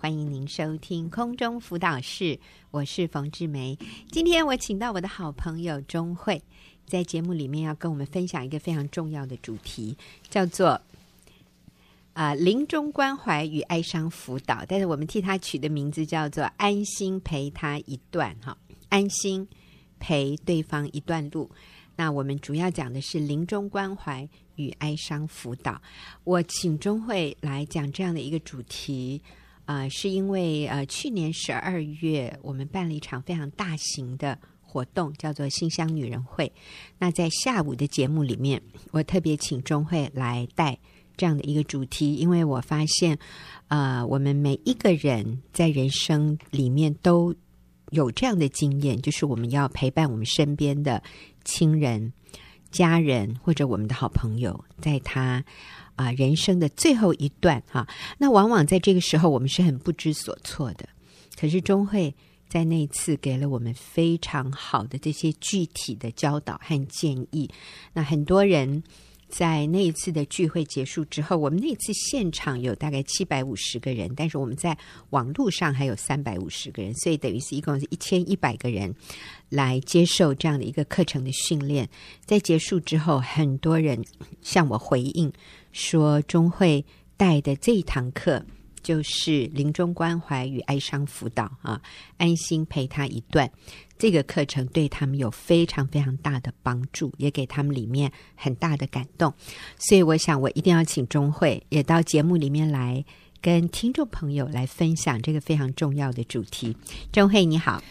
欢迎您收听空中辅导室，我是冯志梅。今天我请到我的好朋友钟慧，在节目里面要跟我们分享一个非常重要的主题，叫做啊临终关怀与哀伤辅导。但是我们替他取的名字叫做“安心陪他一段”哈，安心陪对方一段路。那我们主要讲的是临终关怀与哀伤辅导。我请钟慧来讲这样的一个主题。啊、是因为呃，去年十二月我们办了一场非常大型的活动，叫做“馨香女人会”。那在下午的节目里面，我特别请钟慧来带这样的一个主题，因为我发现，呃，我们每一个人在人生里面都有这样的经验，就是我们要陪伴我们身边的亲人、家人或者我们的好朋友，在他。啊，人生的最后一段哈，那往往在这个时候，我们是很不知所措的。可是钟慧在那一次给了我们非常好的这些具体的教导和建议。那很多人在那一次的聚会结束之后，我们那次现场有大概七百五十个人，但是我们在网络上还有三百五十个人，所以等于是一共是一千一百个人来接受这样的一个课程的训练。在结束之后，很多人向我回应。说钟慧带的这一堂课就是临终关怀与哀伤辅导啊，安心陪他一段。这个课程对他们有非常非常大的帮助，也给他们里面很大的感动。所以我想，我一定要请钟慧也到节目里面来，跟听众朋友来分享这个非常重要的主题。钟慧你好，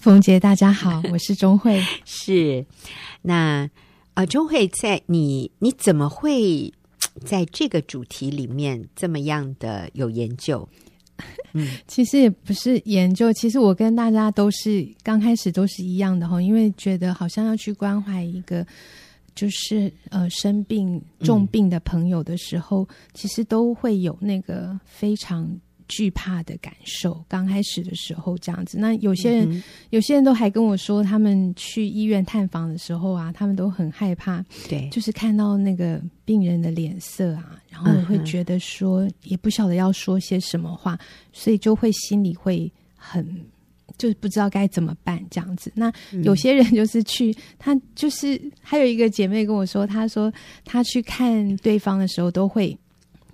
冯杰大家好，我是钟慧。是那啊，钟慧在你你怎么会？在这个主题里面，这么样的有研究，嗯，其实也不是研究，其实我跟大家都是刚开始都是一样的哈，因为觉得好像要去关怀一个就是呃生病重病的朋友的时候，嗯，其实都会有那个非常。惧怕的感受，刚开始的时候这样子。那有些人，嗯、有些人都还跟我说，他们去医院探访的时候啊，他们都很害怕。对，就是看到那个病人的脸色啊，然后会觉得说，嗯、也不晓得要说些什么话，所以就会心里会很，就是不知道该怎么办这样子。那有些人就是去，他就是还有一个姐妹跟我说，她说她去看对方的时候都会。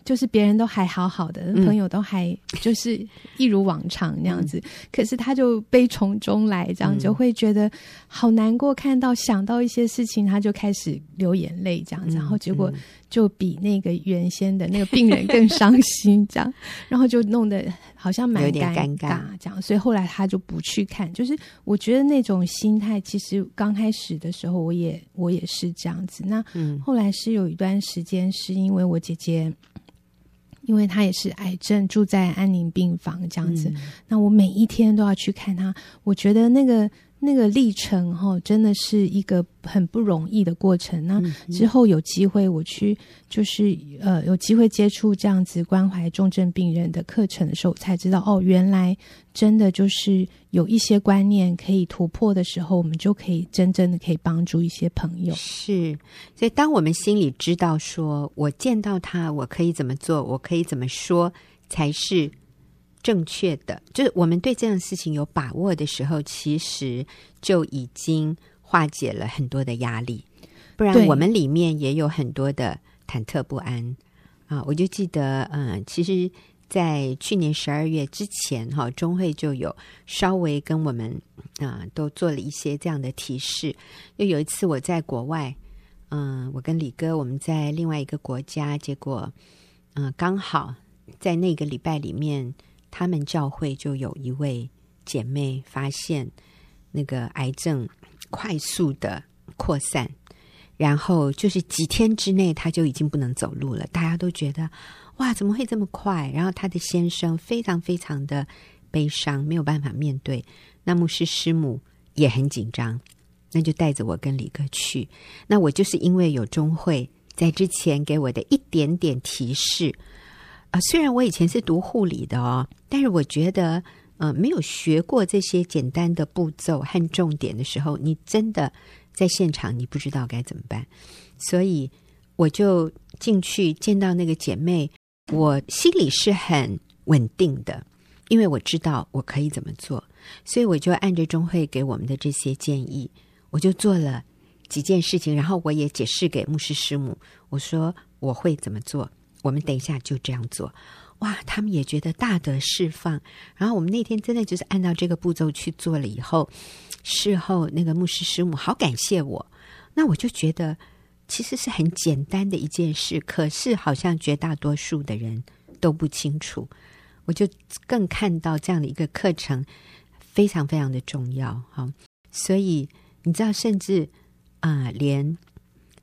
就是别人都还好好的，朋友都还就是一如往常那样子，嗯、可是他就悲从中来，这样就会觉得好难过。看到想到一些事情，他就开始流眼泪，这样子，然后结果就比那个原先的那个病人更伤心，这样，然后就弄得好像蛮尴尬，这样。所以后来他就不去看。就是我觉得那种心态，其实刚开始的时候，我也我也是这样子。那后来是有一段时间，是因为我姐姐。因为他也是癌症，住在安宁病房这样子，嗯，那我每一天都要去看他。我觉得那个那个历程哈，真的是一个很不容易的过程。那之后有机会我去，就是呃有机会接触这样子关怀重症病人的课程的时候，才知道哦，原来真的就是有一些观念可以突破的时候，我们就可以真正的可以帮助一些朋友。是，所以当我们心里知道说，我见到他，我可以怎么做，我可以怎么说才是。正确的，就是我们对这样的事情有把握的时候，其实就已经化解了很多的压力。不然，我们里面也有很多的忐忑不安啊！我就记得，嗯，其实，在去年十二月之前，哈，中会就有稍微跟我们啊，都做了一些这样的提示。又有一次，我在国外，嗯，我跟李哥我们在另外一个国家，结果，嗯，刚好在那个礼拜里面。他们教会就有一位姐妹发现那个癌症快速的扩散，然后就是几天之内她就已经不能走路了。大家都觉得哇，怎么会这么快？然后她的先生非常非常的悲伤，没有办法面对。那牧师师母也很紧张，那就带着我跟李哥去。那我就是因为有中会在之前给我的一点点提示。啊，虽然我以前是读护理的哦，但是我觉得，呃，没有学过这些简单的步骤和重点的时候，你真的在现场你不知道该怎么办。所以我就进去见到那个姐妹，我心里是很稳定的，因为我知道我可以怎么做，所以我就按着钟慧给我们的这些建议，我就做了几件事情，然后我也解释给牧师师母，我说我会怎么做，我们等一下就这样做。哇，他们也觉得大得释放。然后我们那天真的就是按照这个步骤去做了以后，事后那个牧师师母好感谢我。那我就觉得其实是很简单的一件事，可是好像绝大多数的人都不清楚。我就更看到这样的一个课程非常非常的重要。哈，所以你知道，甚至啊、连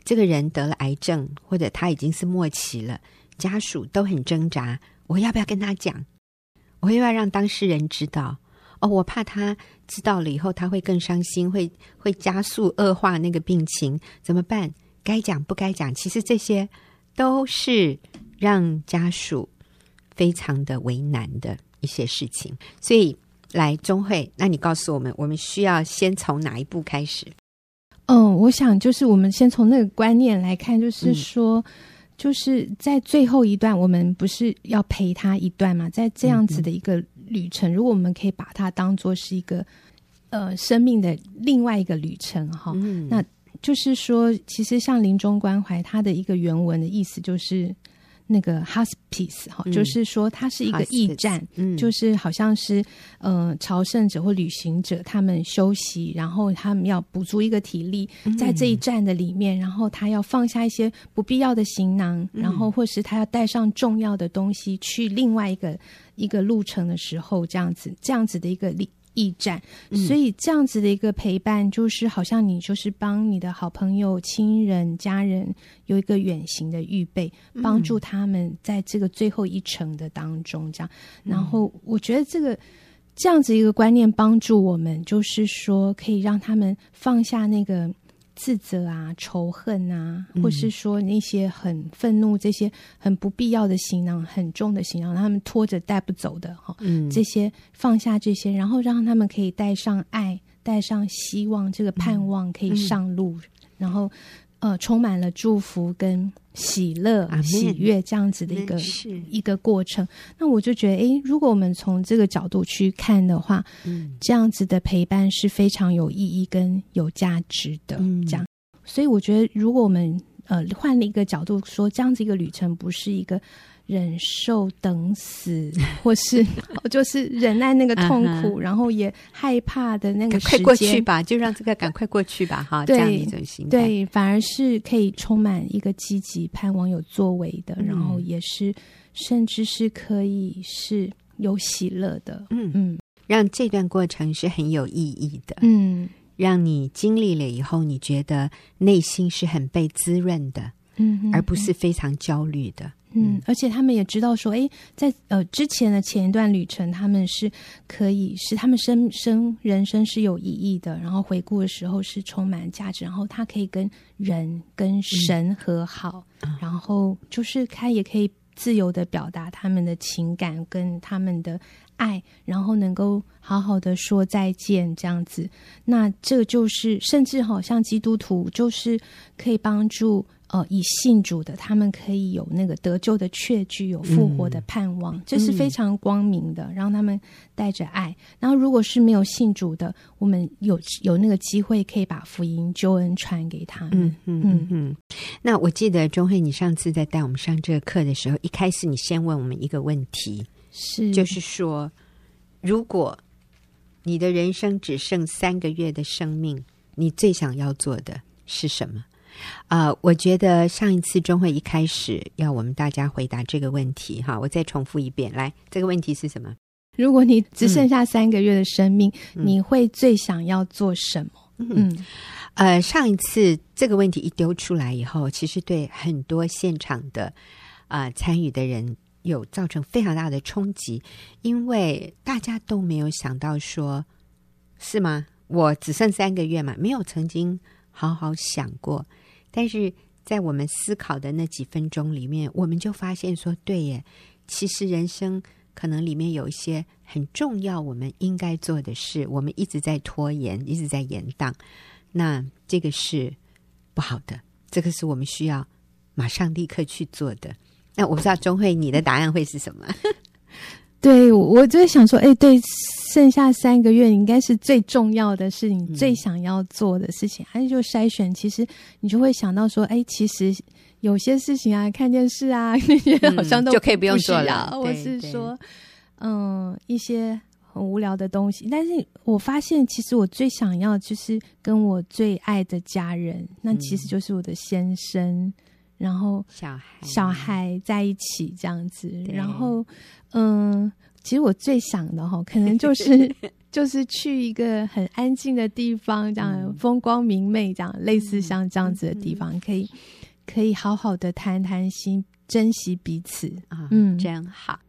这个人得了癌症，或者他已经是末期了，家属都很挣扎。我要不要跟他讲？我要不要让当事人知道？哦，我怕他知道了以后，他会更伤心，会会加速恶化那个病情，怎么办？该讲不该讲？其实这些都是让家属非常的为难的一些事情。所以，来中慧，那你告诉我们，我们需要先从哪一步开始？嗯，我想就是我们先从那个观念来看，就是说。嗯就是在最后一段，我们不是要陪他一段嘛？在这样子的一个旅程，嗯嗯，如果我们可以把它当做是一个呃生命的另外一个旅程哈，嗯、那就是说，其实像临终关怀，它的一个原文的意思就是。那个 hospice 哈、嗯，就是说它是一个驿站，嗯，就是好像是呃朝圣者或旅行者他们休息，然后他们要补足一个体力，在这一站的里面，然后他要放下一些不必要的行囊，嗯、然后或是他要带上重要的东西去另外一个一个路程的时候，这样子这样子的一个力。驿站，所以这样子的一个陪伴，就是好像你就是帮你的好朋友、亲人、家人有一个远行的预备，帮助他们在这个最后一程的当中，这样。然后我觉得这个这样子一个观念帮助我们，就是说可以让他们放下那个。自责啊，仇恨啊，或是说那些很愤怒、这些很不必要的行囊、很重的行囊，让他们拖着带不走的哈，嗯，这些放下这些，然后让他们可以带上爱，带上希望，这个盼望可以上路，嗯，然后。呃，充满了祝福跟喜乐、Amen 喜悦这样子的一个一个过程。那我就觉得，诶，如果我们从这个角度去看的话，嗯，这样子的陪伴是非常有意义跟有价值的。嗯，这样，所以我觉得，如果我们呃换了一个角度说，这样子一个旅程不是一个。忍受等死，或是就是忍耐那个痛苦，然后也害怕的那个时间，快过去吧，就让这个赶快过去吧，哈，这样的一种心态，对，反而是可以充满一个积极、盼望、有作为的，然后也是甚至是可以是有喜乐的，嗯。嗯，让这段过程是很有意义的，嗯，让你经历了以后，你觉得内心是很被滋润的，嗯，而不是非常焦虑的。嗯，而且他们也知道说，哎，在呃之前的前一段旅程，他们是可以是他们生生人生是有意义的，然后回顾的时候是充满价值，然后他可以跟人跟神和好，嗯、然后就是他也可以自由的表达他们的情感跟他们的爱，然后能够好好的说再见这样子。那这就是甚至好像基督徒就是可以帮助。呃，以信主的，他们可以有那个得救的确据，有复活的盼望，这、嗯、是非常光明的。让他们带着爱。然后，如果是没有信主的，我们有有那个机会可以把福音救恩传给他们。嗯嗯嗯嗯。那我记得钟慧，你上次在带我们上这个课的时候，一开始你先问我们一个问题，是就是说，如果你的人生只剩三个月的生命，你最想要做的是什么？啊、呃，我觉得上一次中会一开始要我们大家回答这个问题，哈，我再重复一遍，来，这个问题是什么？如果你只剩下三个月的生命，嗯、你会最想要做什么？嗯，嗯呃，上一次这个问题一丢出来以后，其实对很多现场的啊、呃、参与的人有造成非常大的冲击，因为大家都没有想到说，是吗？我只剩三个月嘛，没有曾经好好想过。但是在我们思考的那几分钟里面，我们就发现说，对耶，其实人生可能里面有一些很重要，我们应该做的事，我们一直在拖延，一直在延宕。那这个是不好的，这个是我们需要马上立刻去做的。那我不知道钟慧，你的答案会是什么？对，我就想说，哎，对，剩下三个月应该是最重要的是你最想要做的事情，还是、嗯、就筛选？其实你就会想到说，哎，其实有些事情啊，看电视啊那些 好像都、可以不用做了。我是说，嗯，一些很无聊的东西。但是我发现，其实我最想要就是跟我最爱的家人，那其实就是我的先生。嗯然后小孩小孩在一起这样子，然后嗯，其实我最想的哈，可能就是 就是去一个很安静的地方，这样、嗯、风光明媚，这样类似像这样子的地方，嗯、可以可以好好的谈谈心，珍惜彼此啊，嗯，真好。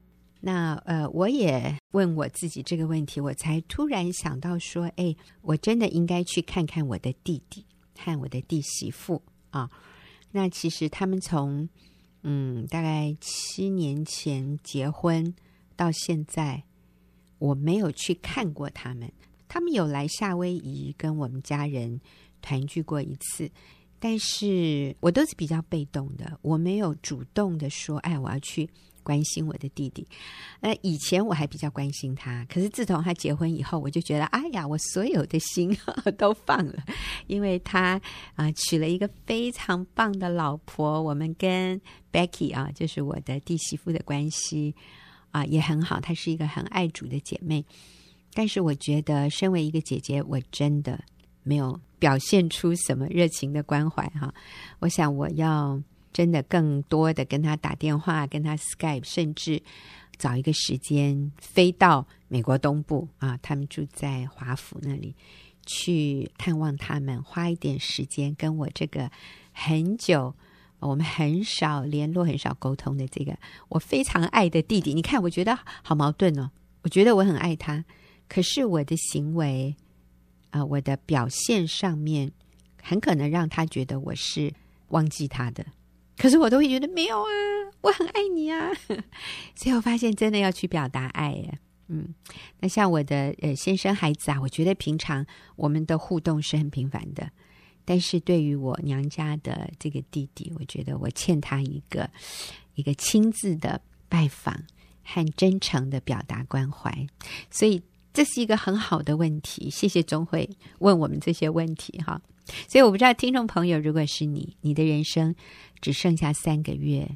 那呃，我也问我自己这个问题，我才突然想到说，哎，我真的应该去看看我的弟弟和我的弟媳妇啊。那其实他们从嗯大概七年前结婚到现在，我没有去看过他们。他们有来夏威夷跟我们家人团聚过一次，但是我都是比较被动的，我没有主动的说，哎，我要去。关心我的弟弟，那以前我还比较关心他，可是自从他结婚以后，我就觉得，哎呀，我所有的心 都放了，因为他啊娶了一个非常棒的老婆，我们跟 Becky 啊，就是我的弟媳妇的关系啊也很好，她是一个很爱主的姐妹，但是我觉得身为一个姐姐，我真的没有表现出什么热情的关怀哈，我想我要。真的更多的跟他打电话，跟他 Skype，甚至找一个时间飞到美国东部啊，他们住在华府那里，去探望他们，花一点时间跟我这个很久我们很少联络、很少沟通的这个我非常爱的弟弟。你看，我觉得好矛盾哦。我觉得我很爱他，可是我的行为啊，我的表现上面，很可能让他觉得我是忘记他的。可是我都会觉得没有啊，我很爱你啊，所以我发现真的要去表达爱耶。嗯，那像我的呃先生孩子啊，我觉得平常我们的互动是很频繁的，但是对于我娘家的这个弟弟，我觉得我欠他一个一个亲自的拜访和真诚的表达关怀，所以这是一个很好的问题。谢谢钟慧问我们这些问题哈。所以我不知道听众朋友，如果是你，你的人生只剩下三个月，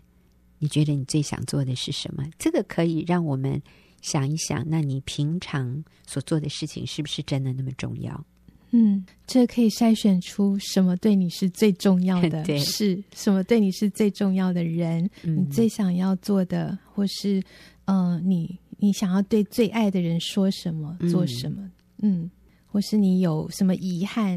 你觉得你最想做的是什么？这个可以让我们想一想，那你平常所做的事情是不是真的那么重要？嗯，这可以筛选出什么对你是最重要的 事，什么对你是最重要的人，嗯、你最想要做的，或是呃，你你想要对最爱的人说什么、做什么？嗯，嗯，或是你有什么遗憾？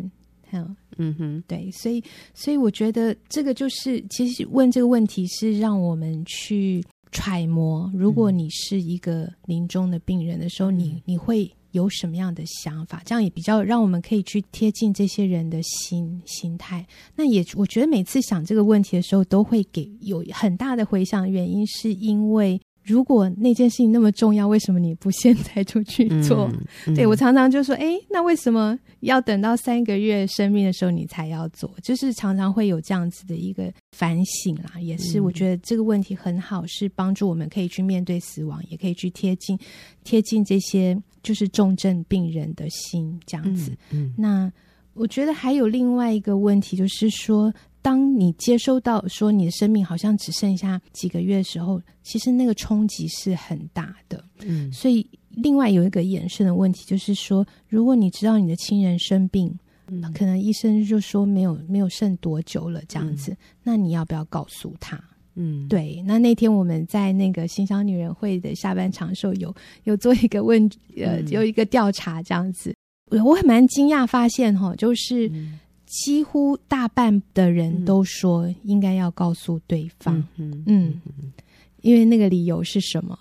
嗯嗯哼，对，所以所以我觉得这个就是，其实问这个问题是让我们去揣摩，如果你是一个临终的病人的时候，嗯、你你会有什么样的想法？这样也比较让我们可以去贴近这些人的心心态。那也我觉得每次想这个问题的时候，都会给有很大的回响，原因是因为。如果那件事情那么重要，为什么你不现在就去做？嗯嗯、对，我常常就说，哎，那为什么要等到三个月生病的时候你才要做？就是常常会有这样子的一个反省啦，也是我觉得这个问题很好，是帮助我们可以去面对死亡，也可以去贴近贴近这些就是重症病人的心这样子。那我觉得还有另外一个问题，就是说。当你接收到说你的生命好像只剩下几个月的时候，其实那个冲击是很大的。嗯，所以另外有一个衍生的问题就是说，如果你知道你的亲人生病，嗯，可能医生就说没有没有剩多久了这样子，嗯，那你要不要告诉他？嗯，对。那那天我们在那个新乡女人会的下半场的时候，有有做一个问呃，有一个调查这样子，我还蛮惊讶发现哈，就是。嗯几乎大半的人都说应该要告诉对方，嗯，嗯，嗯，因为那个理由是什么？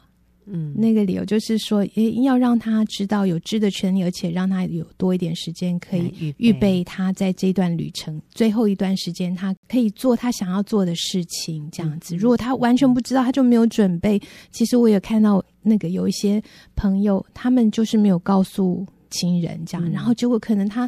嗯，那个理由就是说，诶，要让他知道有知的权利，而且让他有多一点时间可以预备他在这段旅程最后一段时间，他可以做他想要做的事情。这样子，如果他完全不知道，他就没有准备。其实我也看到那个有一些朋友，他们就是没有告诉亲人这样，然后结果可能他。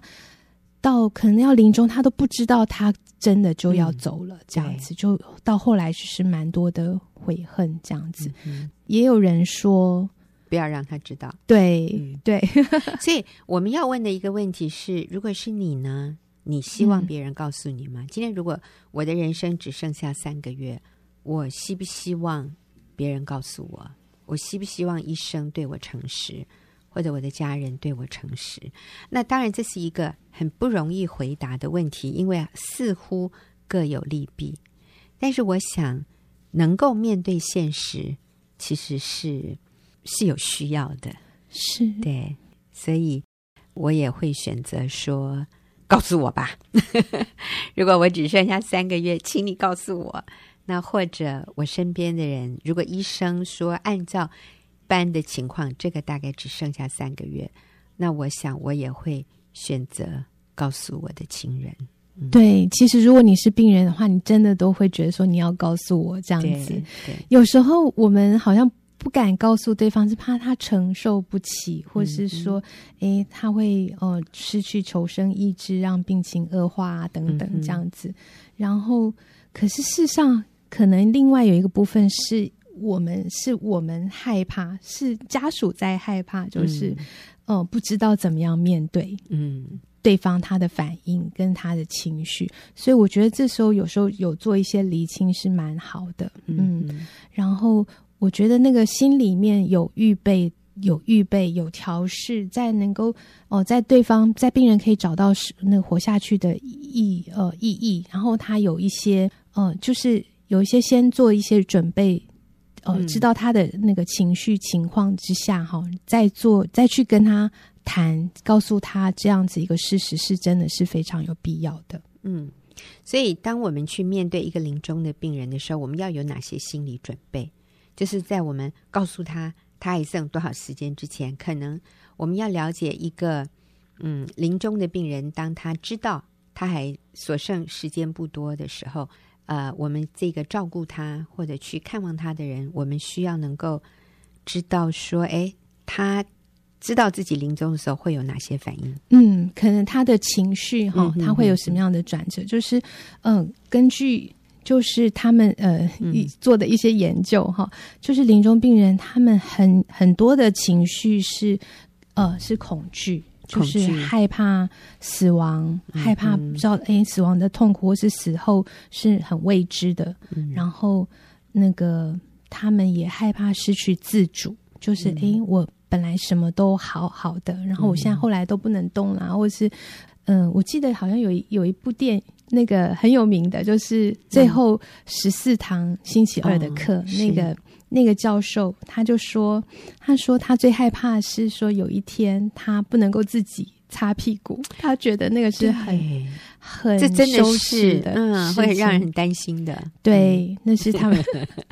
到可能要临终，他都不知道他真的就要走了，这样子、嗯、就到后来就是蛮多的悔恨这样子。嗯、也有人说，不要让他知道。对、嗯、对，所以我们要问的一个问题是：如果是你呢？你希望别人告诉你吗？嗯、今天如果我的人生只剩下三个月，我希不希望别人告诉我？我希不希望医生对我诚实，或者我的家人对我诚实？那当然，这是一个很不容易回答的问题，因为似乎各有利弊。但是，我想能够面对现实，其实是是有需要的。是对，所以我也会选择说。告诉我吧，如果我只剩下三个月，请你告诉我。那或者我身边的人，如果医生说按照般的情况，这个大概只剩下三个月，那我想我也会选择告诉我的亲人。嗯、对，其实如果你是病人的话，你真的都会觉得说你要告诉我这样子。对，有时候我们好像。不敢告诉对方，是怕他承受不起，或是说，嗯嗯、诶，他会呃失去求生意志，让病情恶化啊，等等这样子。然后，可是事实上，可能另外有一个部分是我们是我们害怕，是家属在害怕，就是嗯、呃，不知道怎么样面对，嗯，对方他的反应跟他的情绪。所以我觉得这时候有时候有做一些厘清是蛮好的，嗯，嗯然后。我觉得那个心里面有预备、有预备、有调试，在能够哦，在对方在病人可以找到是那个活下去的意呃意义，然后他有一些呃，就是有一些先做一些准备，呃，嗯、知道他的那个情绪情况之下哈，再做再去跟他谈，告诉他这样子一个事实是真的是非常有必要的。嗯，所以当我们去面对一个临终的病人的时候，我们要有哪些心理准备？就是在我们告诉他他还剩多少时间之前，可能我们要了解一个嗯临终的病人，当他知道他还所剩时间不多的时候，呃，我们这个照顾他或者去看望他的人，我们需要能够知道说，哎，他知道自己临终的时候会有哪些反应？嗯，可能他的情绪哈，他会有什么样的转折？就是嗯、呃，根据。就是他们呃做的一些研究哈，嗯、就是临终病人他们很很多的情绪是呃是，恐惧就是害怕死亡，嗯、害怕不知道哎死亡的痛苦或是死后是很未知的，嗯、然后那个他们也害怕失去自主，就是哎、嗯、我本来什么都好好的，然后我现在后来都不能动了，或是嗯、呃、我记得好像有一有一部电影。那个很有名的，就是最后十四堂星期二的课，嗯、那个那个教授他就说，他说他最害怕是说有一天他不能够自己擦屁股，他觉得那个是很对很这真的是的，嗯，会让人很担心的。对，那是他们。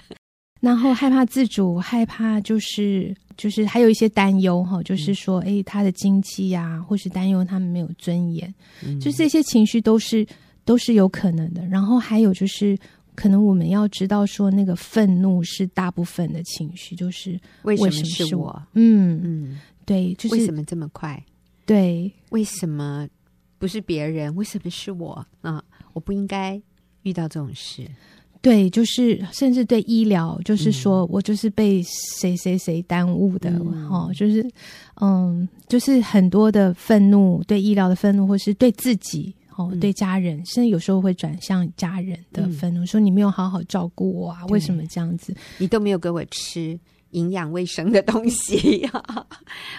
然后害怕自主，害怕就是就是还有一些担忧哈，就是说，哎，他的经济呀，或是担忧他们没有尊严，嗯、就这些情绪都是。都是有可能的，然后还有就是，可能我们要知道说，那个愤怒是大部分的情绪，就是为什么是我？嗯嗯，对，就是为什么这么快？对，为什么不是别人？为什么是我？啊，我不应该遇到这种事。对，就是甚至对医疗，就是说我就是被谁谁谁耽误的，嗯、哦，就是嗯，就是很多的愤怒，对医疗的愤怒，或是对自己。哦，对家人，甚至有时候会转向家人的愤怒，嗯、说你没有好好照顾我啊，对为什么这样子？你都没有给我吃营养卫生的东西啊！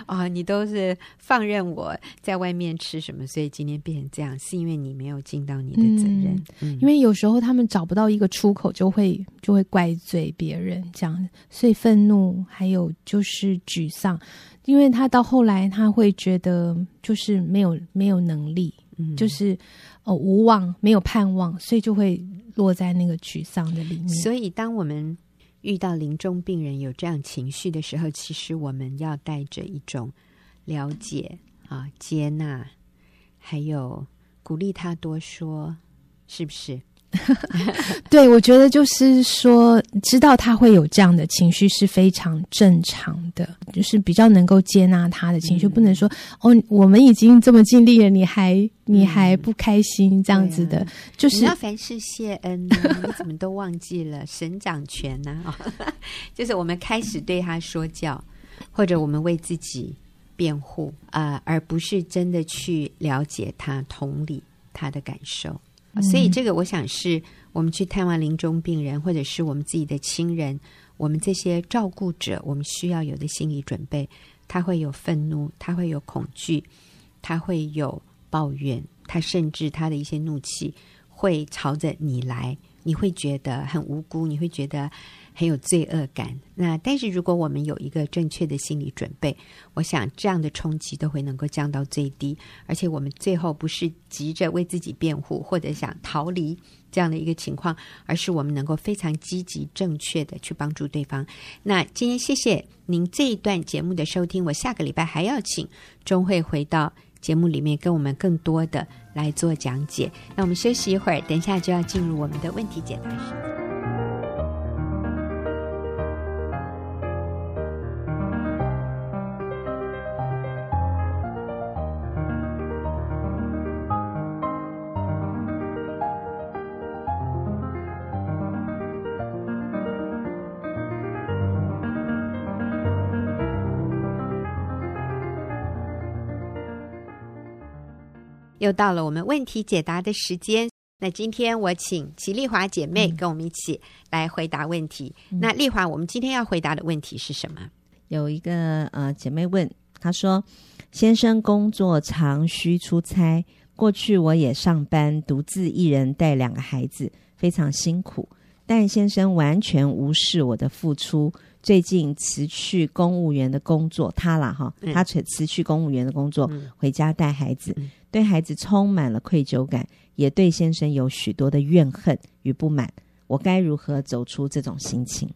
啊，你都是放任我在外面吃什么，所以今天变成这样，是因为你没有尽到你的责任。嗯嗯、因为有时候他们找不到一个出口，就会就会怪罪别人，这样，所以愤怒还有就是沮丧，因为他到后来他会觉得就是没有没有能力。就是哦，无望，没有盼望，所以就会落在那个沮丧的里面。所以，当我们遇到临终病人有这样情绪的时候，其实我们要带着一种了解啊、接纳，还有鼓励他多说，是不是？对，我觉得就是说，知道他会有这样的情绪是非常正常的，就是比较能够接纳他的情绪，嗯、不能说哦，我们已经这么尽力了，你还你还不开心这样子的，就是凡事谢恩，你怎么都忘记了神掌权呢？啊，就是我们开始对他说教。或者我们为自己辩护啊、呃，而不是真的去了解他、同理他的感受。嗯、所以，这个我想是我们去探望临终病人，或者是我们自己的亲人，我们这些照顾者，我们需要有的心理准备。他会有愤怒，他会有恐惧，他会有抱怨，他甚至他的一些怒气会朝着你来，你会觉得很无辜，你会觉得。很有罪恶感。那但是如果我们有一个正确的心理准备，我想这样的冲击都会能够降到最低。而且我们最后不是急着为自己辩护或者想逃离这样的一个情况，而是我们能够非常积极正确的去帮助对方。那今天谢谢您这一段节目的收听。我下个礼拜还要请钟慧回到节目里面跟我们更多的来做讲解。那我们休息一会儿，等一下就要进入我们的问题解答时间又到了我们问题解答的时间。那今天我请齐丽华姐妹跟我们一起来回答问题。嗯、那丽华，我们今天要回答的问题是什么？有一个呃姐妹问，她说：“先生工作常需出差，过去我也上班，独自一人带两个孩子，非常辛苦。但先生完全无视我的付出。最近辞去公务员的工作，他啦哈，他辞辞去公务员的工作，嗯、回家带孩子。嗯”对孩子充满了愧疚感，也对先生有许多的怨恨与不满。我该如何走出这种心情？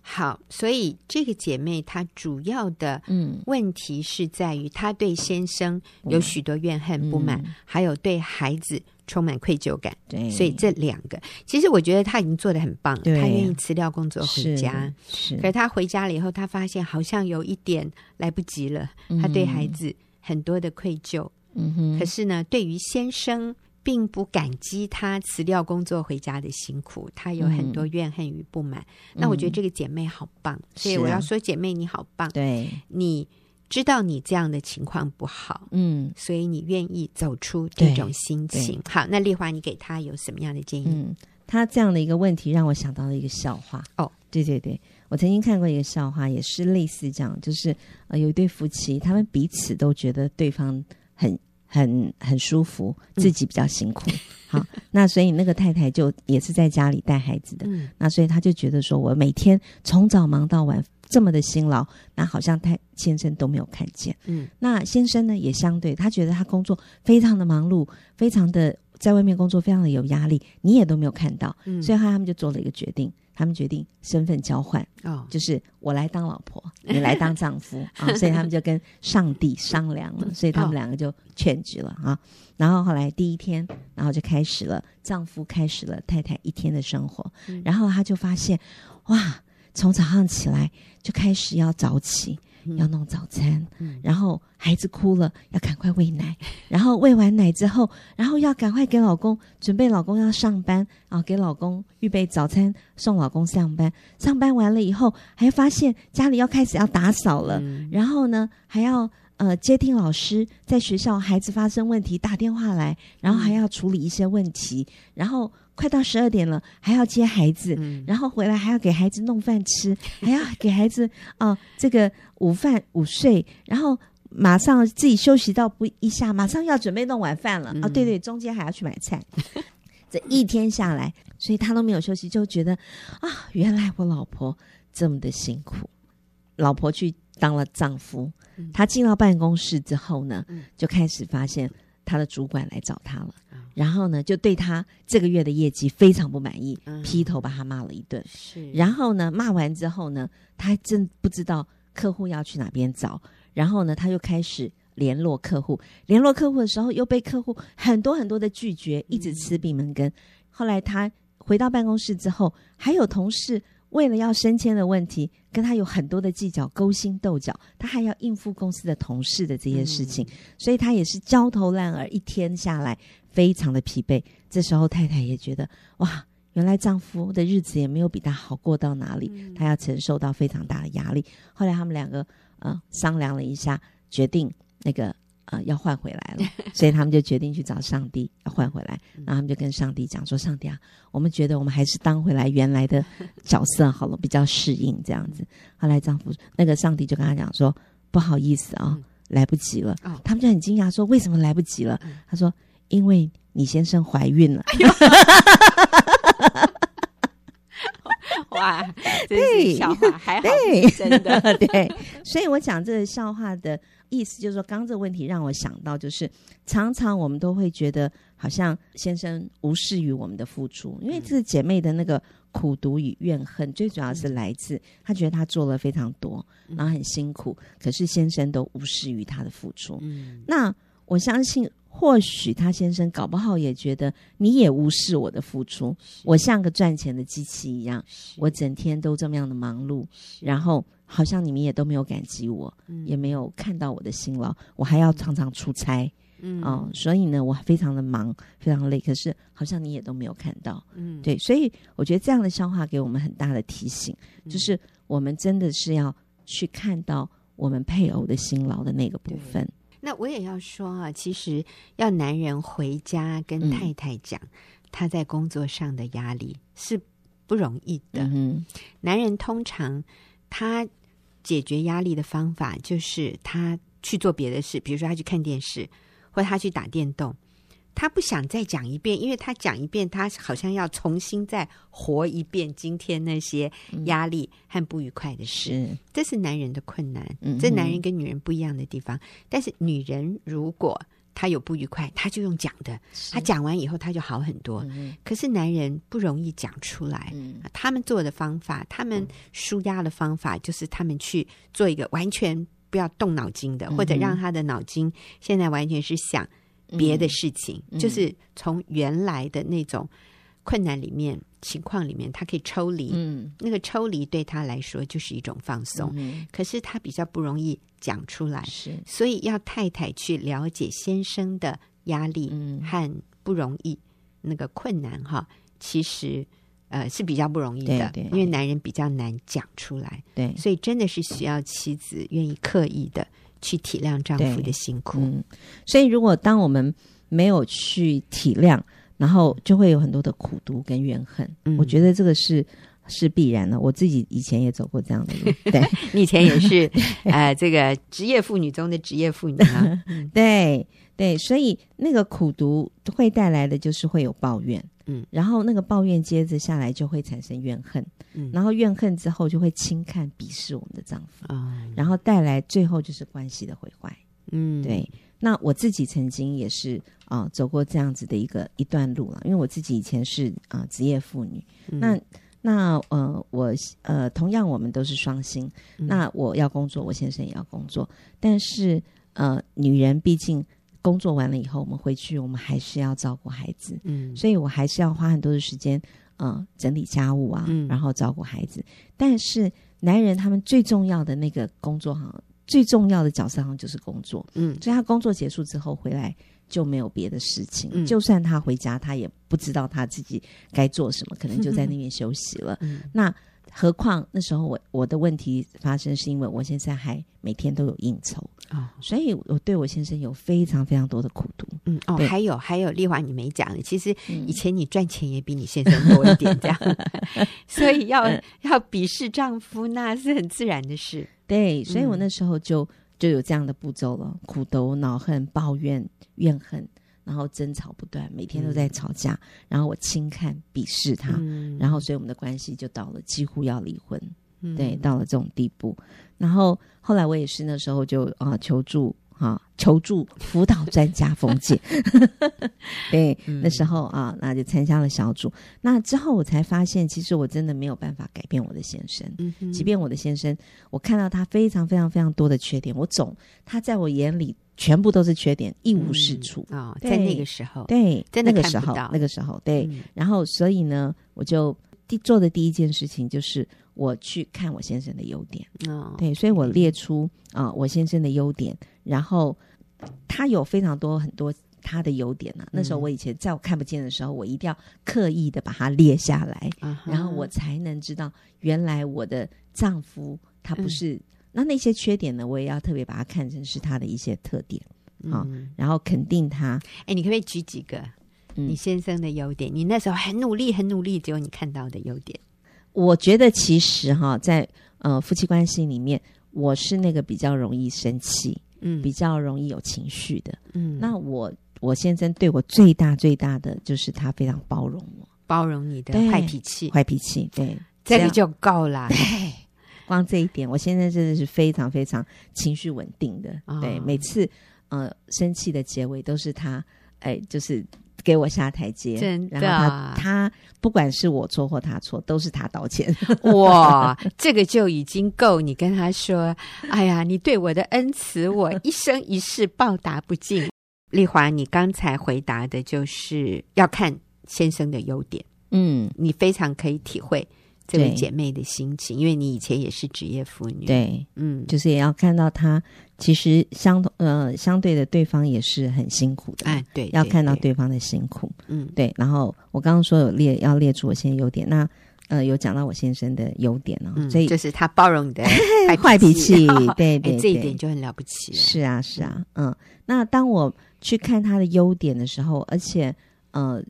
好，所以这个姐妹她主要的嗯问题是在于她对先生有许多怨恨不满，嗯、还有对孩子充满愧疚感。对，所以这两个其实我觉得她已经做的很棒，她愿意辞掉工作回家。是，可是她回家了以后，她发现好像有一点来不及了。她对孩子很多的愧疚。嗯哼，可是呢，对于先生并不感激他辞掉工作回家的辛苦，他有很多怨恨与不满。嗯、那我觉得这个姐妹好棒，嗯、所以我要说，姐妹你好棒。对，你知道你这样的情况不好，嗯，所以你愿意走出这种心情。好，那丽华，你给他有什么样的建议？嗯，他这样的一个问题让我想到了一个笑话。哦，对对对，我曾经看过一个笑话，也是类似这样，就是呃，有一对夫妻，他们彼此都觉得对方很。很很舒服，自己比较辛苦。嗯、好，那所以那个太太就也是在家里带孩子的。嗯、那所以他就觉得说，我每天从早忙到晚，这么的辛劳，那好像太先生都没有看见。嗯，那先生呢也相对，他觉得他工作非常的忙碌，非常的在外面工作非常的有压力，你也都没有看到。嗯，所以后来他们就做了一个决定。他们决定身份交换，哦，就是我来当老婆，你来当丈夫啊，所以他们就跟上帝商量了，所以他们两个就劝局了啊。然后后来第一天，然后就开始了，丈夫开始了太太一天的生活，然后他就发现，哇，从早上起来就开始要早起。要弄早餐，然后孩子哭了，要赶快喂奶，然后喂完奶之后，然后要赶快给老公准备，老公要上班啊，给老公预备早餐，送老公上班。上班完了以后，还发现家里要开始要打扫了，嗯、然后呢，还要呃接听老师在学校孩子发生问题打电话来，然后还要处理一些问题，然后。快到十二点了，还要接孩子，嗯、然后回来还要给孩子弄饭吃，还要给孩子啊、呃、这个午饭午睡，然后马上自己休息到不一下，马上要准备弄晚饭了啊！对对，中间还要去买菜，这一天下来，所以他都没有休息，就觉得啊，原来我老婆这么的辛苦。老婆去当了丈夫，嗯、他进到办公室之后呢，嗯、就开始发现他的主管来找他了。然后呢，就对他这个月的业绩非常不满意，嗯、劈头把他骂了一顿。是，然后呢，骂完之后呢，他还真不知道客户要去哪边找。然后呢，他又开始联络客户，联络客户的时候又被客户很多很多的拒绝，一直吃闭门羹。嗯、后来他回到办公室之后，还有同事。为了要升迁的问题，跟他有很多的计较，勾心斗角，他还要应付公司的同事的这些事情，嗯、所以他也是焦头烂额，一天下来非常的疲惫。这时候太太也觉得，哇，原来丈夫的日子也没有比他好过到哪里，嗯、他要承受到非常大的压力。后来他们两个呃商量了一下，决定那个呃要换回来了，所以他们就决定去找上帝要换回来，然后他们就跟上帝讲说：“上帝啊，我们觉得我们还是当回来原来的角色好了，比较适应这样子。”后来丈夫那个上帝就跟他讲说：“不好意思啊，来不及了。”他们就很惊讶说：“为什么来不及了？”他说：“因为你先生怀孕了。”哇，这是笑话，还好是真的，对。所以我讲这个笑话的意思，就是说，刚刚这个问题让我想到，就是常常我们都会觉得，好像先生无视于我们的付出，因为这个姐妹的那个苦读与怨恨，最主要是来自她觉得她做了非常多，然后很辛苦，可是先生都无视于她的付出。嗯，那我相信。或许他先生搞不好也觉得你也无视我的付出，我像个赚钱的机器一样，我整天都这么样的忙碌，然后好像你们也都没有感激我，也没有看到我的辛劳，我还要常常出差，嗯，哦，所以呢，我非常的忙，非常累，可是好像你也都没有看到，嗯，对，所以我觉得这样的笑话给我们很大的提醒，就是我们真的是要去看到我们配偶的辛劳的那个部分。那我也要说啊，其实要男人回家跟太太讲他在工作上的压力是不容易的。嗯，男人通常他解决压力的方法就是他去做别的事，比如说他去看电视，或他去打电动。他不想再讲一遍，因为他讲一遍，他好像要重新再活一遍今天那些压力和不愉快的事。嗯、这是男人的困难，嗯、这男人跟女人不一样的地方。但是女人如果她有不愉快，她就用讲的，她讲完以后她就好很多。嗯、可是男人不容易讲出来，嗯、他们做的方法，他们舒压的方法，就是他们去做一个完全不要动脑筋的，或者让他的脑筋现在完全是想。别的事情，嗯、就是从原来的那种困难里面、嗯、情况里面，他可以抽离。嗯，那个抽离对他来说就是一种放松。嗯，可是他比较不容易讲出来，是，所以要太太去了解先生的压力和不容易、嗯、那个困难哈，其实呃是比较不容易的，对对，因为男人比较难讲出来。对，所以真的是需要妻子愿意刻意的。去体谅丈夫的辛苦，嗯，所以如果当我们没有去体谅，然后就会有很多的苦毒跟怨恨。嗯，我觉得这个是是必然的。我自己以前也走过这样的路，对，你以前也是 呃，这个职业妇女中的职业妇女啊，对对，所以那个苦读会带来的就是会有抱怨。嗯，然后那个抱怨接着下来就会产生怨恨，嗯，然后怨恨之后就会轻看、鄙视我们的丈夫，啊、嗯，然后带来最后就是关系的毁坏，嗯，对。那我自己曾经也是啊、呃，走过这样子的一个一段路了，因为我自己以前是啊、呃、职业妇女，嗯、那那呃我呃同样我们都是双薪，嗯、那我要工作，我先生也要工作，但是呃女人毕竟。工作完了以后，我们回去，我们还是要照顾孩子，嗯，所以我还是要花很多的时间，嗯、呃，整理家务啊，嗯、然后照顾孩子。但是男人他们最重要的那个工作，哈最重要的角色好像就是工作，嗯，所以他工作结束之后回来就没有别的事情，嗯、就算他回家，他也不知道他自己该做什么，可能就在 那边休息了。嗯、那。何况那时候我我的问题发生是因为我现在还每天都有应酬啊，哦、所以我对我先生有非常非常多的苦毒。嗯哦，对还有还有，丽华你没讲，其实以前你赚钱也比你先生多一点，这样，嗯、所以要要鄙视丈夫那是很自然的事。对，所以我那时候就就有这样的步骤了：苦读、恼恨、抱怨、怨恨。然后争吵不断，每天都在吵架。嗯、然后我轻看、鄙视他，嗯、然后所以我们的关系就到了几乎要离婚，嗯、对，到了这种地步。然后后来我也是那时候就啊、呃、求助啊求助辅导专家冯姐，对，嗯、那时候啊那就参加了小组。那之后我才发现，其实我真的没有办法改变我的先生，嗯、即便我的先生，我看到他非常非常非常多的缺点，我总他在我眼里。全部都是缺点，一无是处啊！哦、在那个时候，对，在那个时候，那个时候，对。嗯、然后，所以呢，我就第做的第一件事情就是我去看我先生的优点。哦，对，所以我列出啊、呃，我先生的优点，然后他有非常多很多他的优点呢、那时候我以前在我看不见的时候，我一定要刻意的把它列下来，嗯、然后我才能知道原来我的丈夫他不是。嗯那那些缺点呢，我也要特别把它看成是他的一些特点啊、嗯哦，然后肯定他。哎，你可不可以举几个你先生的优点？嗯、你那时候很努力，很努力，只有你看到的优点。我觉得其实哈，在呃夫妻关系里面，我是那个比较容易生气，嗯，比较容易有情绪的，嗯。那我我先生对我最大最大的就是他非常包容我，包容你的坏脾气，坏脾气，对，这个就够了。光这一点，我现在真的是非常非常情绪稳定的。哦、对，每次呃生气的结尾都是他，哎，就是。给我下台阶，真的。然后他，他不管是我错或他错，都是他道歉。哇，这个就已经够你跟他说：“哎呀，你对我的恩慈，我一生一世报答不尽。”丽华，你刚才回答的就是要看先生的优点。嗯，你非常可以体会。这位姐妹的心情，因为你以前也是职业妇女，对，嗯，就是也要看到她其实相同呃相对的对方也是很辛苦的，哎，对，要看到对方的辛苦，嗯，对。然后我刚刚说有列要列出我现在优点，那呃有讲到我先生的优点呢，嗯、所以就是他包容你的 坏脾气，对对，这一点就很了不起了。是啊是啊，嗯。那当我去看他的优点的时候，而且呃。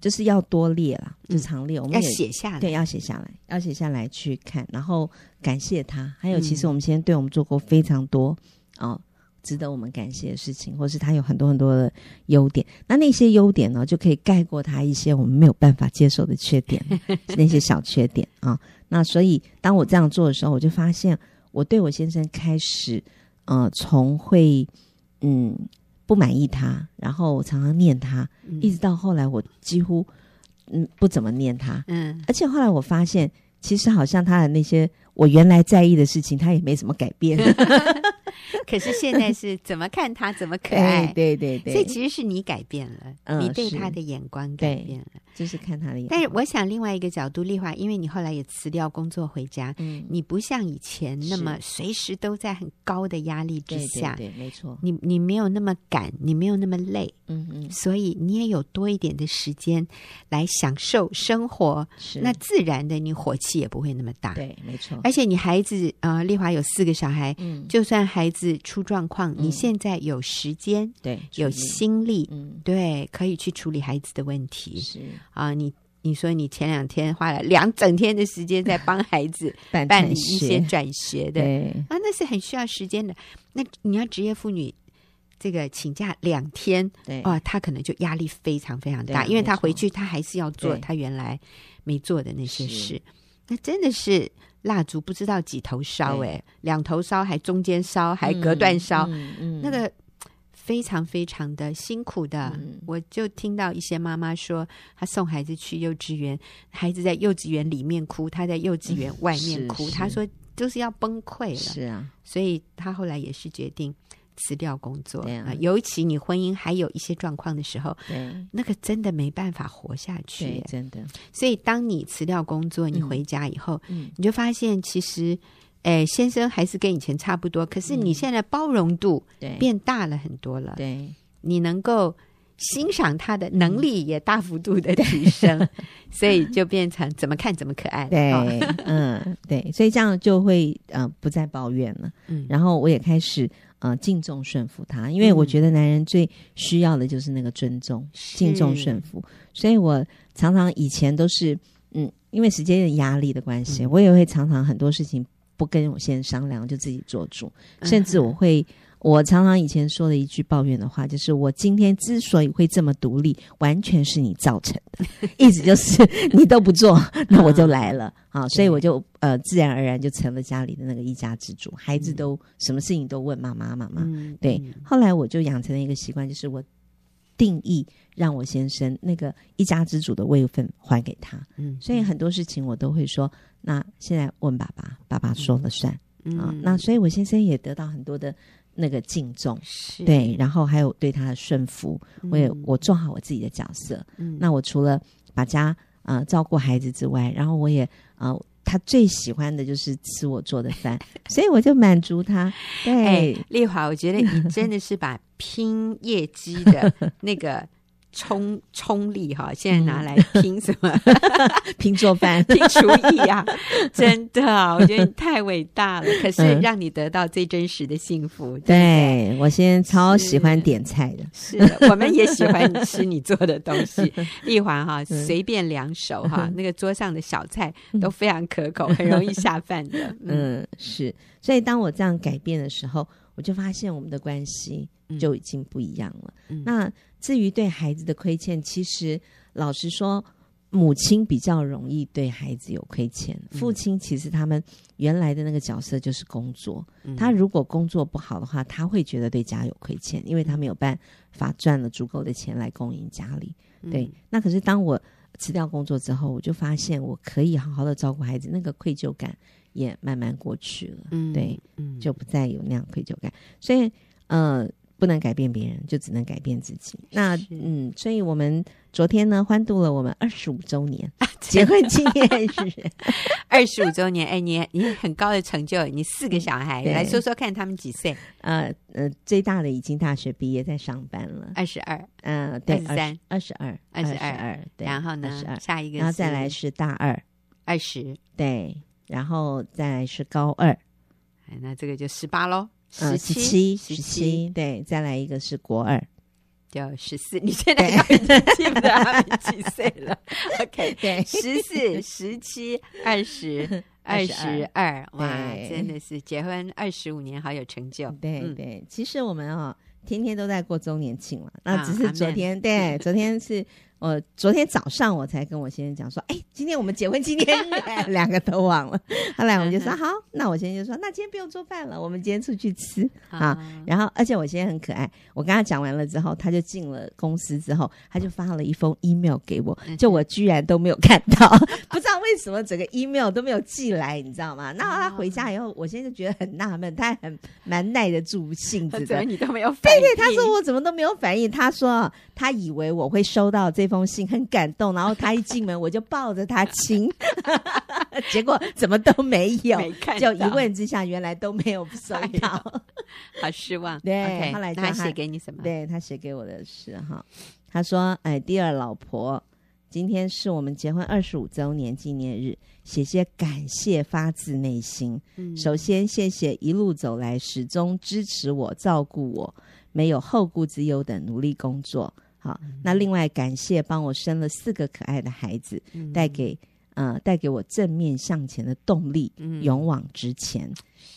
就是要多列啦，就常列。我们要写下来，对，要写下来，要写下来去看，然后感谢他。还有，其实我们先生对我们做过非常多哦，值得我们感谢的事情，或是他有很多很多的优点。那那些优点呢，就可以盖过他一些我们没有办法接受的缺点，那些小缺点啊。那所以，当我这样做的时候，我就发现我对我先生开始，呃，从会嗯。不满意他，然后我常常念他，嗯、一直到后来我几乎嗯不怎么念他，嗯，而且后来我发现，其实好像他的那些我原来在意的事情，他也没怎么改变。可是现在是怎么看他怎么可爱，对对对，所以其实是你改变了，嗯、你对他的眼光改变了，就是看他的眼光。但是我想另外一个角度，丽华，因为你后来也辞掉工作回家，嗯，你不像以前那么随时都在很高的压力之下，对，对，对，没错，你你没有那么赶，你没有那么累，嗯嗯，嗯。所以你也有多一点的时间来享受生活，是。那自然的你火气也不会那么大，对，没错。而且你孩子啊、呃，丽华有四个小孩，嗯，就算孩子出状况，你现在有时间，对，有心力，嗯，对，可以去处理孩子的问题。是啊，你你说你前两天花了两整天的时间在帮孩子 办理一些转学的，对啊，那是很需要时间的。那你要职业妇女，这个请假两天，对啊，她可能就压力非常非常大，因为她回去她还是要做她原来没做的那些事。那真的是。蜡烛不知道几头烧诶、欸，对两头烧还中间烧还隔断烧，嗯嗯嗯、那个非常非常的辛苦的。嗯、我就听到一些妈妈说，她送孩子去幼稚园，孩子在幼稚园里面哭，她在幼稚园外面哭，她说就是要崩溃了。是啊，所以她后来也是决定。辞掉工作啊，啊，尤其你婚姻还有一些状况的时候，对，那个真的没办法活下去，真的。所以当你辞掉工作，你回家以后，嗯，你就发现其实，哎，先生还是跟以前差不多，可是你现在包容度变大了很多了，对，你能够欣赏他的能力也大幅度的提升，所以就变成怎么看怎么可爱，对，嗯，对，所以这样就会呃不再抱怨了，嗯，然后我也开始。呃，敬重顺服他，因为我觉得男人最需要的就是那个尊重、嗯、敬重顺服。所以我常常以前都是，嗯，因为时间的压力的关系，嗯、我也会常常很多事情不跟我先生商量，就自己做主，甚至我会。我常常以前说的一句抱怨的话，就是我今天之所以会这么独立，完全是你造成的，意思就是你都不做，那我就来了 啊，所以我就呃自然而然就成了家里的那个一家之主，孩子都什么事情都问妈妈妈妈。嗯、对，后来我就养成了一个习惯，就是我定义让我先生那个一家之主的位分还给他。嗯，所以很多事情我都会说，那现在问爸爸，爸爸说了算。嗯、啊，那所以我先生也得到很多的。那个敬重是对，然后还有对他的顺服，我也、嗯、我做好我自己的角色。嗯，那我除了把家呃照顾孩子之外，然后我也呃他最喜欢的就是吃我做的饭，所以我就满足他。对，丽华，我觉得你真的是把拼业绩的那个冲冲力哈，现在拿来拼什么？拼做饭、拼厨艺啊！真的，我觉得你太伟大了。可是让你得到最真实的幸福。嗯、对，对我现在超喜欢点菜的，是的，我们也喜欢吃你做的东西。丽华哈，随便两手哈，嗯、那个桌上的小菜都非常可口，很容易下饭的。嗯，嗯，是。所以当我这样改变的时候，我就发现我们的关系就已经不一样了。嗯、那至于对孩子的亏欠，其实老实说，母亲比较容易对孩子有亏欠。父亲其实他们原来的那个角色就是工作，嗯、他如果工作不好的话，他会觉得对家有亏欠，因为他没有办法赚了足够的钱来供应家里。对，嗯、那可是当我辞掉工作之后，我就发现我可以好好的照顾孩子，那个愧疚感也慢慢过去了。嗯，对，嗯，就不再有那样愧疚感。所以，呃。不能改变别人，就只能改变自己。那嗯，所以我们昨天呢，欢度了我们二十五周年结婚纪念日。二十五周年，哎，你你很高的成就，你四个小孩，来说说看，他们几岁？呃呃，最大的已经大学毕业，在上班了，二十二。嗯，对，三，二十二，二十二。对然后呢，下一个，然后再来是大二，二十。对，然后再来是高二，哎，那这个就十八喽。十七，十七，对，再来一个是国二，就十四。你现在已经记不得他们几岁了？OK，对，十四、十七、二十、二十二，哇，真的是结婚二十五年，好有成就。对对，其实我们啊，天天都在过周年庆了，那只是昨天，对，昨天是。我昨天早上我才跟我先生讲说，哎，今天我们结婚纪念日，两个都忘了。后来我们就说好，那我先生就说，那今天不用做饭了，我们今天出去吃啊。然后，而且我先生很可爱，我跟他讲完了之后，他就进了公司之后，他就发了一封 email 给我，就我居然都没有看到，不知道为什么整个 email 都没有寄来，你知道吗？那他回家以后，我现在就觉得很纳闷，他还很蛮耐得住性子的，你都没有反应。对对，他说我怎么都没有反应，他说他以为我会收到这。封信很感动，然后他一进门我就抱着他亲，结果怎么都没有，没就一问之下，原来都没有收到，好失望。对，okay, 后来他写给你什么？对，他写给我的是哈，他说：“哎，第二老婆，今天是我们结婚二十五周年纪念日，写些感谢发自内心。嗯、首先谢谢一路走来始终支持我、照顾我，没有后顾之忧的努力工作。”好，那另外感谢帮我生了四个可爱的孩子，嗯、带给呃带给我正面向前的动力，嗯、勇往直前。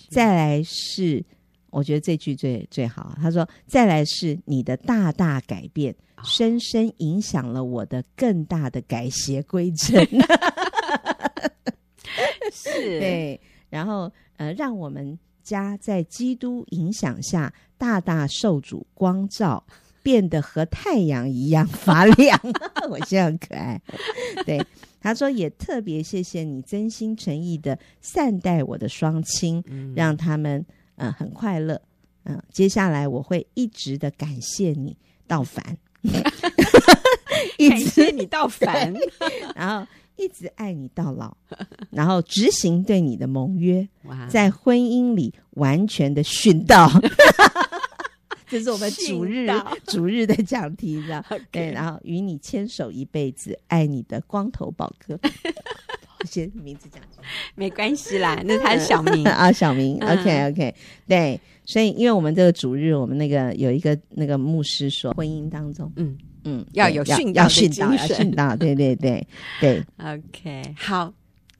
再来是，我觉得这句最最好。他说：“再来是你的大大改变，哦、深深影响了我的更大的改邪归正。”是，对。然后呃，让我们家在基督影响下，大大受主光照。变得和太阳一样发亮，我觉得很可爱。对，他说也特别谢谢你真心诚意的善待我的双亲，嗯、让他们嗯、呃、很快乐。嗯、呃，接下来我会一直的感谢你到烦，一直你到烦，然后一直爱你到老，然后执行对你的盟约，在婚姻里完全的殉道。这是我们主日道主 日的讲题，知道？Okay. 对，然后与你牵手一辈子，爱你的光头宝哥。先名字讲没关系啦，那是他的小名啊，小明。OK OK，对，所以因为我们这个主日，我们那个有一个那个牧师说，婚姻当中，嗯嗯，要有殉道，要训导，要训导，对对对对。OK，好。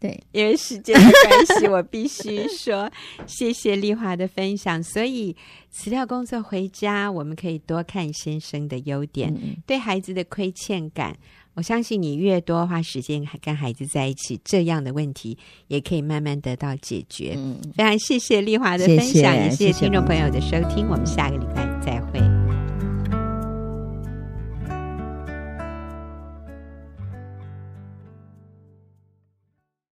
对，因为时间的关系，我必须说谢谢丽华的分享。所以辞掉工作回家，我们可以多看先生的优点，嗯、对孩子的亏欠感，我相信你越多花时间跟孩子在一起，这样的问题也可以慢慢得到解决。嗯，非常谢谢丽华的分享，谢谢也谢谢听众朋友的收听，我们下个礼拜再会。